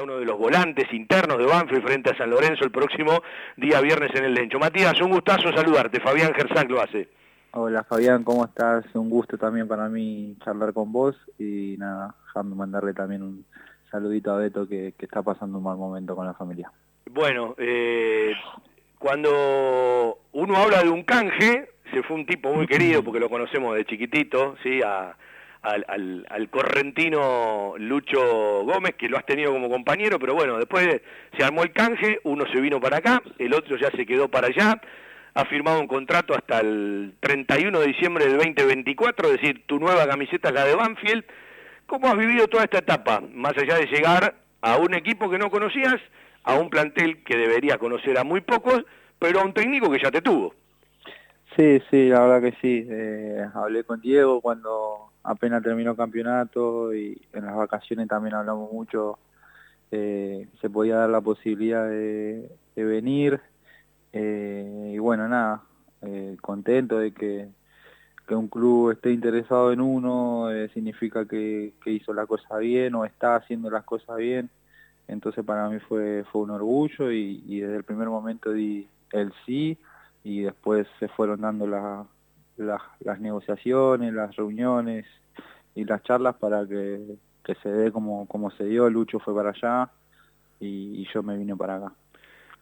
será uno de los volantes internos de Banfield frente a San Lorenzo el próximo día viernes en el Lencho. Matías, un gustazo saludarte, Fabián Gersak lo hace. Hola Fabián, ¿cómo estás? Un gusto también para mí charlar con vos y nada, déjame mandarle también un saludito a Beto que, está pasando un mal momento con la familia. Bueno, eh, cuando uno habla de un canje, se fue un tipo muy querido porque lo conocemos de chiquitito, ¿sí? A, al, correntino Lucho Gómez, que lo has tenido como compañero, pero bueno, después se armó el canje, uno se vino para acá, el otro ya se quedó para allá, ha firmado un contrato hasta el 31 de diciembre del 2024, es decir, tu nueva camiseta es la de Banfield. ¿Cómo has vivido toda esta etapa, más allá de llegar a un equipo que no conocías, a un plantel que deberías conocer a muy pocos, pero a un técnico que ya te tuvo? Sí, sí, la verdad que sí. Eh, hablé con Diego cuando apenas terminó campeonato y en las vacaciones también hablamos mucho, eh, se podía dar la posibilidad de, venir eh, y bueno, nada, eh, contento de que, que, un club esté interesado en uno, significa que, hizo la cosa bien o está haciendo las cosas bien, entonces para mí fue, fue un orgullo y, y desde el primer momento di el sí y después se fueron dando la, las, negociaciones, las reuniones y las charlas para que, se dé como, como se dio. Lucho fue para allá y, yo me vine para acá.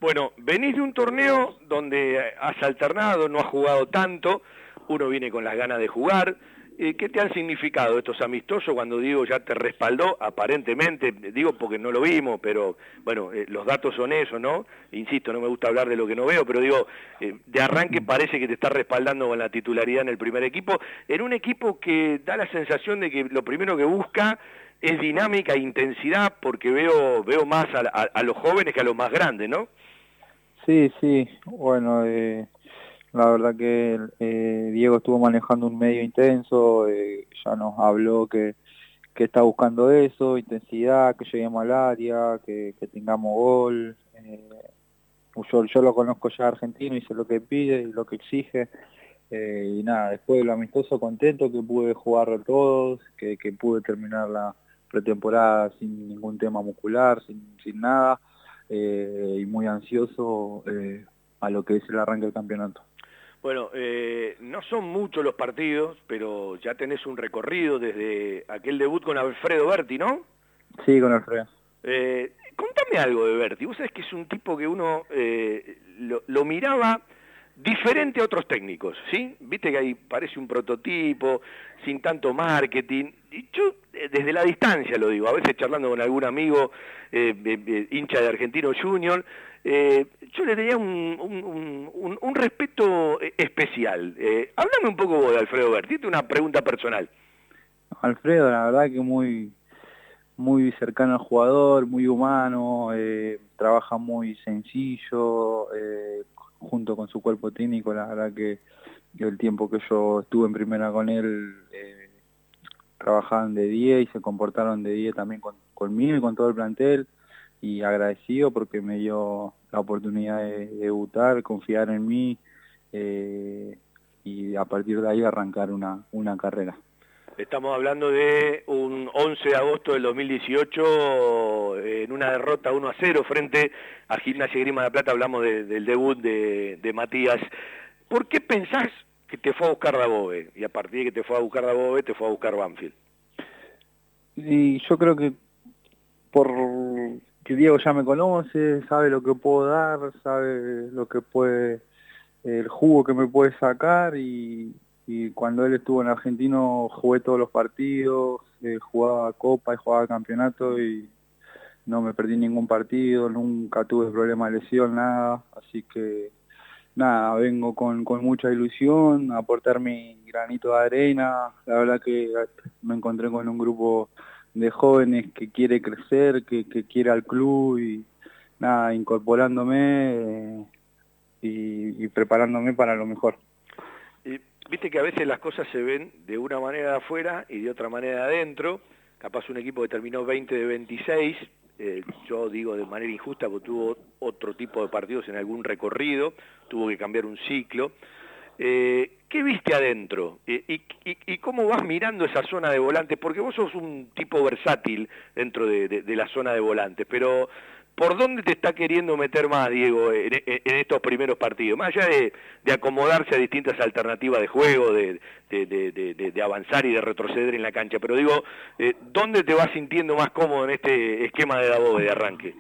Bueno, venís de un torneo donde has alternado, no has jugado tanto, uno viene con las ganas de jugar, ¿Qué te han significado estos amistosos cuando digo ya te respaldó? Aparentemente, digo porque no lo vimos, pero bueno, eh, los datos son eso, ¿no? Insisto, no me gusta hablar de lo que no veo, pero digo, eh, de arranque parece que te está respaldando con la titularidad en el primer equipo, en un equipo que da la sensación de que lo primero que busca es dinámica e intensidad, porque veo, veo más a, los jóvenes que a los más grandes, ¿no? Sí, sí, bueno, eh, la verdad que eh, Diego estuvo manejando un medio intenso, eh, ya nos habló que, que, está buscando eso, intensidad, que lleguemos al área, que, tengamos gol. Eh, yo, lo conozco ya argentino sé lo que pide y lo que exige. y nada, después de lo amistoso, contento que pude jugar todos, que, que pude terminar la pretemporada sin ningún tema muscular, sin, sin nada, y muy ansioso a lo que es el arranque del campeonato. Bueno, eh, no son muchos los partidos, pero ya tenés un recorrido desde aquel debut con Alfredo Berti, ¿no? Sí, con Alfredo. Eh, contame algo de Berti. Vos sabés que es un tipo que uno eh, lo, miraba diferente a otros técnicos, ¿sí? Viste que ahí parece un prototipo, sin tanto marketing. Y yo, desde la distancia lo digo, a veces charlando con algún amigo hincha de Argentino Junior, eh, yo le tenía un, respeto eh, especial. Eh, háblame un poco vos de Alfredo Berti, una pregunta personal. Alfredo, la verdad que muy muy cercano al jugador, muy humano, eh, trabaja muy sencillo, junto con su cuerpo técnico, la verdad que, el tiempo que yo estuve en primera con él, trabajaban de 10 y se comportaron de 10 también con, conmigo y con todo el plantel y agradecido porque me dio la oportunidad de, debutar, confiar en mí eh, y a partir de ahí arrancar una, una carrera. Estamos hablando de un 11 de agosto del 2018 en una derrota 1 a 0 frente a Gimnasia Grima de Plata, hablamos del debut de, de, Matías. ¿Por qué pensás que te fue a buscar Dabove y a partir de que te fue a buscar Dabove te fue a buscar Banfield? Y yo creo que por que Diego ya me conoce, sabe lo que puedo dar, sabe lo que puede, el jugo que me puede sacar y, cuando él estuvo en Argentino jugué todos los partidos, eh, jugaba Copa y jugaba Campeonato y no me perdí ningún partido, nunca tuve problema de lesión, nada, así que nada, vengo con, con mucha ilusión a aportar mi granito de arena, la verdad que me encontré con un grupo de jóvenes que quiere crecer, que, que quiere al club y nada, incorporándome eh, y, preparándome para lo mejor. Viste que a veces las cosas se ven de una manera de afuera y de otra manera de adentro. Capaz un equipo que terminó 20 de 26, eh, yo digo de manera injusta porque tuvo otro tipo de partidos en algún recorrido, tuvo que cambiar un ciclo. Eh, ¿Qué viste adentro? ¿Y, y, cómo vas mirando esa zona de volantes? Porque vos sos un tipo versátil dentro de, la zona de volantes, pero ¿por dónde te está queriendo meter más, Diego, en, estos primeros partidos? Más allá de, acomodarse a distintas alternativas de juego, de, avanzar y de retroceder en la cancha, pero digo, eh, ¿dónde te vas sintiendo más cómodo en este esquema de Davo de arranque?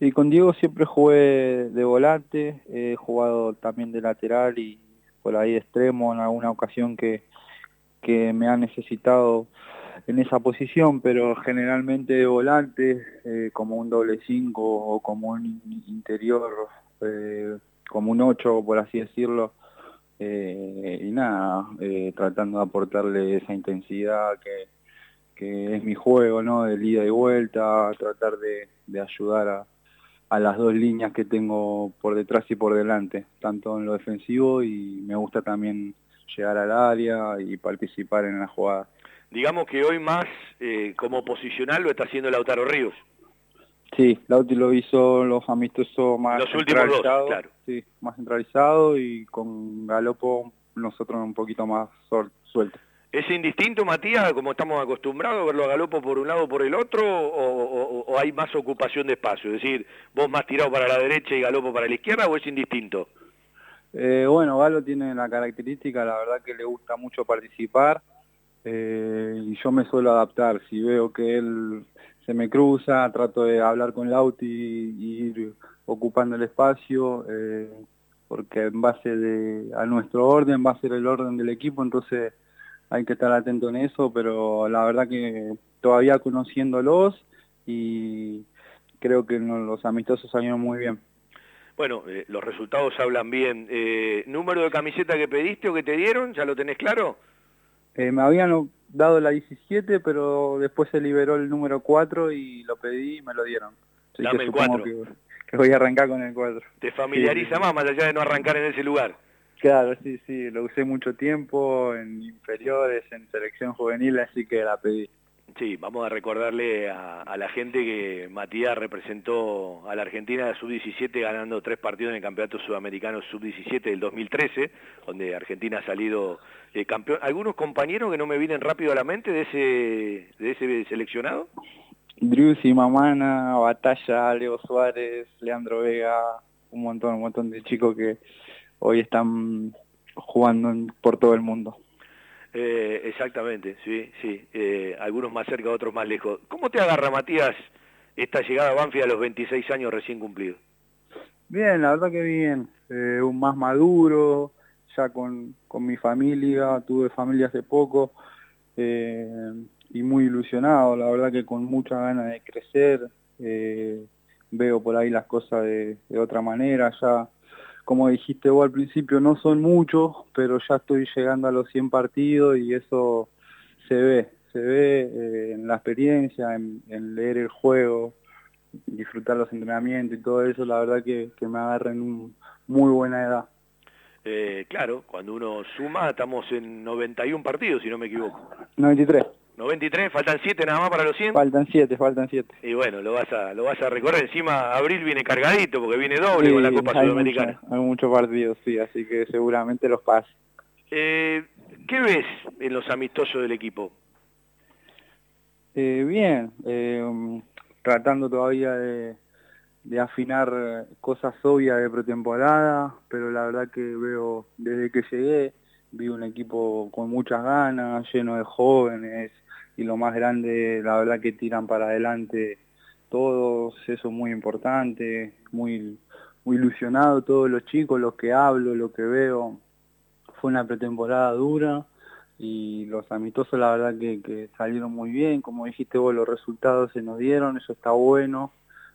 Y con Diego siempre jugué de volante, he jugado también de lateral y por ahí de extremo en alguna ocasión que me ha necesitado en esa posición, pero generalmente de volante, eh, como un doble 5 o como un interior, eh, como un 8, por así decirlo, eh, y nada, tratando de aportarle esa intensidad que, que es mi juego, ¿no? De ida y vuelta, tratar de, de ayudar a, a las dos líneas que tengo por detrás y por delante, tanto en lo defensivo y me gusta también llegar al área y participar en la jugada. Digamos que hoy más eh, como posicional lo está haciendo Lautaro Ríos. Sí, Lauti lo hizo los amistosos más los últimos dos, claro. Sí, más centralizado y con Galopo nosotros un poquito más sueltos. ¿Es indistinto, Matías, como estamos acostumbrados, verlo a Galopo por un lado o por el otro, o, hay más ocupación de espacio? Es decir, vos más tirado para la derecha y Galopo para la izquierda, o es indistinto? Eh, bueno, Galo tiene la característica, la verdad que le gusta mucho participar, eh, y yo me suelo adaptar. Si veo que él se me cruza, trato de hablar con Lauti y, ir ocupando el espacio, eh, porque en base de, a nuestro orden va a ser el orden del equipo, entonces hay que estar atento en eso, pero la verdad que todavía conociéndolos y creo que los amistosos salieron muy bien. Bueno, eh, los resultados hablan bien. ¿Número de camiseta que pediste o que te dieron? ¿Ya lo tenés claro? Eh, me habían dado la 17, pero después se liberó el número 4 y lo pedí y me lo dieron. Dame el 4. Que, voy a arrancar con el 4. ¿Te familiariza más, más allá de no arrancar en ese lugar? Claro, sí, sí, lo usé mucho tiempo en inferiores, en selección juvenil, así que la pedí. Sí, vamos a recordarle a, la gente que Matías representó a la Argentina de sub-17 ganando tres partidos en el Campeonato Sudamericano sub-17 del 2013, donde Argentina ha salido eh, campeón. ¿Algunos compañeros que no me vienen rápido a la mente de ese, de ese seleccionado? y Mamana, Batalla, Leo Suárez, Leandro Vega, un montón, un montón de chicos que hoy están jugando por todo el mundo. Eh, exactamente, sí, sí. Eh, algunos más cerca, otros más lejos. ¿Cómo te agarra, Matías, esta llegada a Banfield a los 26 años recién cumplidos? Bien, la verdad que bien. Eh, un más maduro, ya con, con, mi familia, tuve familia hace poco y muy ilusionado, la verdad que con mucha ganas de crecer. veo por ahí las cosas de otra manera, ya como dijiste vos al principio, no son muchos, pero ya estoy llegando a los 100 partidos y eso se ve, se ve eh, en la experiencia, en, leer el juego, disfrutar los entrenamientos y todo eso, la verdad que, me agarra en una muy buena edad. Eh, claro, cuando uno suma estamos en 91 partidos, si no me equivoco. 93. 93, faltan 7 nada más para los 100. Faltan 7, faltan 7. Y bueno, lo vas a lo vas a recorrer. Encima abril viene cargadito porque viene doble con la Copa Sudamericana. hay muchos partidos, sí, así que seguramente los pases. Eh, ¿Qué ves en los amistosos del equipo? Eh, bien, eh, tratando todavía de, de afinar cosas obvias de pretemporada, pero la verdad que veo desde que llegué vi un equipo con muchas ganas, lleno de jóvenes, y lo más grande, la verdad que tiran para adelante todos, eso es muy importante, muy, muy ilusionado todos los chicos, los que hablo, lo que veo. Fue una pretemporada dura y los amistosos la verdad que, salieron muy bien, como dijiste vos, los resultados se nos dieron, eso está bueno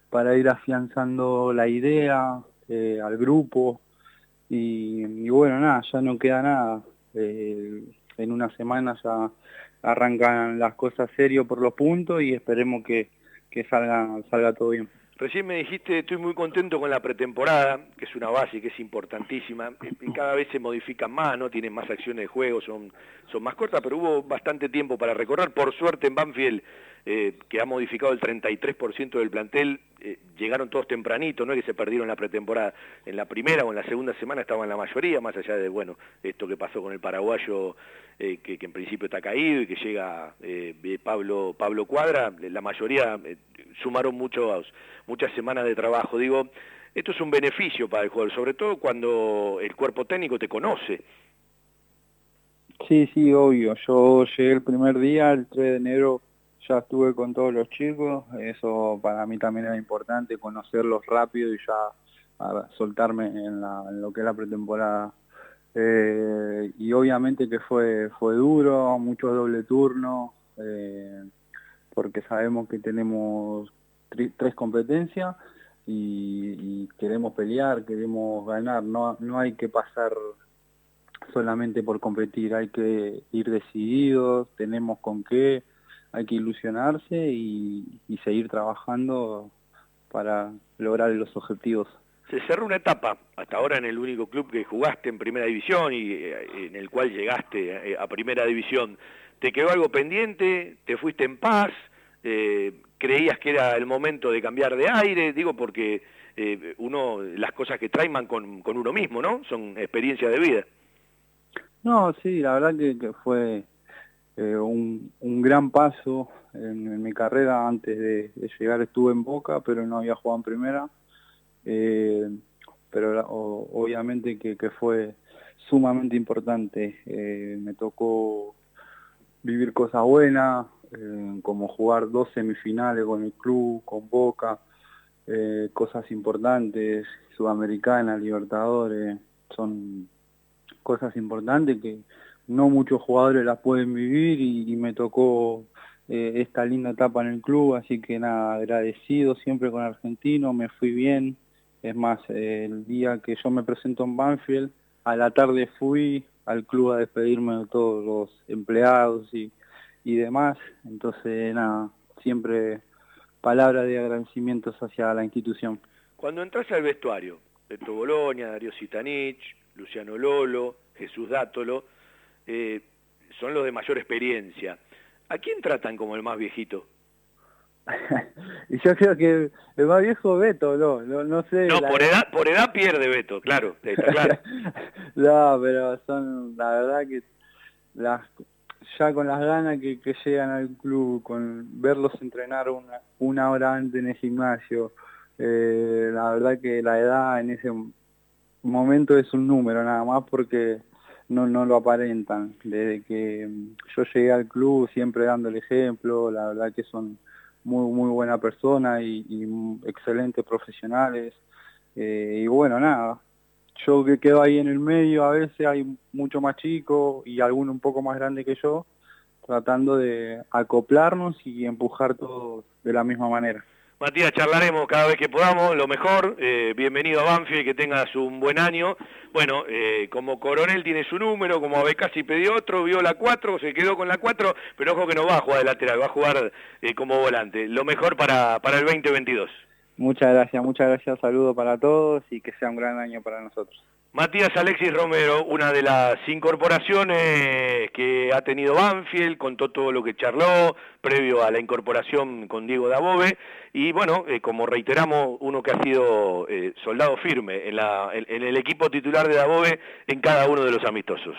para ir afianzando la idea eh, al grupo y, bueno, nada, ya no queda nada. Eh, en una semana ya arrancan las cosas serio por los puntos y esperemos que, salga, todo bien. Recién me dijiste, estoy muy contento con la pretemporada, que es una base que es importantísima, cada vez se modifican más, ¿no? Tienen más acciones de juego, son, son más cortas, pero hubo bastante tiempo para recorrer. Por suerte en Banfield, eh, que ha modificado el 33% del plantel, eh, llegaron todos tempranito, no es que se perdieron la pretemporada. En la primera o en la segunda semana estaban la mayoría, más allá de, bueno, esto que pasó con el paraguayo, eh, que, en principio está caído y que llega eh, Pablo, Pablo Cuadra, la mayoría sumaron muchos, muchas semanas de trabajo. Digo, esto es un beneficio para el jugador, sobre todo cuando el cuerpo técnico te conoce. Sí, sí, obvio. Yo llegué el primer día, el 3 de enero, ya estuve con todos los chicos. Eso para mí también era importante, conocerlos rápido y ya soltarme en, lo que es la pretemporada. Eh, y obviamente que fue, fue duro, mucho doble turno, eh, porque sabemos que tenemos tres competencias y, queremos pelear, queremos ganar. No, no hay que pasar solamente por competir, hay que ir decididos, tenemos con qué, hay que ilusionarse y, seguir trabajando para lograr los objetivos. Se cerró una etapa, hasta ahora en el único club que jugaste en primera división y eh, en el cual llegaste eh, a primera división. ¿Te quedó algo pendiente? ¿Te fuiste en paz? Eh, ¿Creías que era el momento de cambiar de aire? Digo porque uno, las cosas que traen con, con uno mismo, ¿no? Son experiencias de vida. No, sí, la verdad que, fue eh, un, gran paso en, mi carrera. Antes de, llegar estuve en Boca, pero no había jugado en primera. Eh, pero obviamente que, fue sumamente importante. Eh, me tocó vivir cosas buenas, como jugar dos semifinales con el club, con Boca, cosas importantes, Sudamericana, Libertadores, son cosas importantes que no muchos jugadores las pueden vivir y, me tocó eh, esta linda etapa en el club, así que nada, agradecido siempre con Argentino, me fui bien, es más, el día que yo me presento en Banfield, a la tarde fui al club a despedirme de todos los empleados y, y demás, entonces nada, siempre palabra de agradecimientos hacia la institución. Cuando entras al vestuario, Beto Bolonia, Darío Sitanich, Luciano Lolo, Jesús Dátolo, eh, son los de mayor experiencia. ¿A quién tratan como el más viejito? y yo creo que el más viejo Beto, no, no, sé. No, por edad, por edad pierde Beto, claro, está claro. no, pero son, la verdad que las, ya con las ganas que, llegan al club, con verlos entrenar una, una hora antes en el gimnasio, eh, la verdad que la edad en ese momento es un número nada más porque no, no lo aparentan. Desde que mm, yo llegué al club siempre dando el ejemplo, la verdad que son muy muy buena persona y, excelentes profesionales. Eh, y bueno, nada, yo que quedo ahí en el medio, a veces hay mucho más chico y alguno un poco más grande que yo, tratando de acoplarnos y empujar todos de la misma manera. Matías, charlaremos cada vez que podamos, lo mejor. Eh, bienvenido a Banfield, que tengas un buen año. Bueno, eh, como coronel tiene su número, como Abecasi pidió otro, vio la 4, se quedó con la 4, pero ojo que no va a jugar de lateral, va a jugar eh, como volante. Lo mejor para, para el 2022. Muchas gracias, muchas gracias. Saludo para todos y que sea un gran año para nosotros. Matías Alexis Romero, una de las incorporaciones que ha tenido Banfield, contó todo lo que charló previo a la incorporación con Diego Dabove y bueno, eh, como reiteramos, uno que ha sido eh, soldado firme en, el equipo titular de Dabove en cada uno de los amistosos.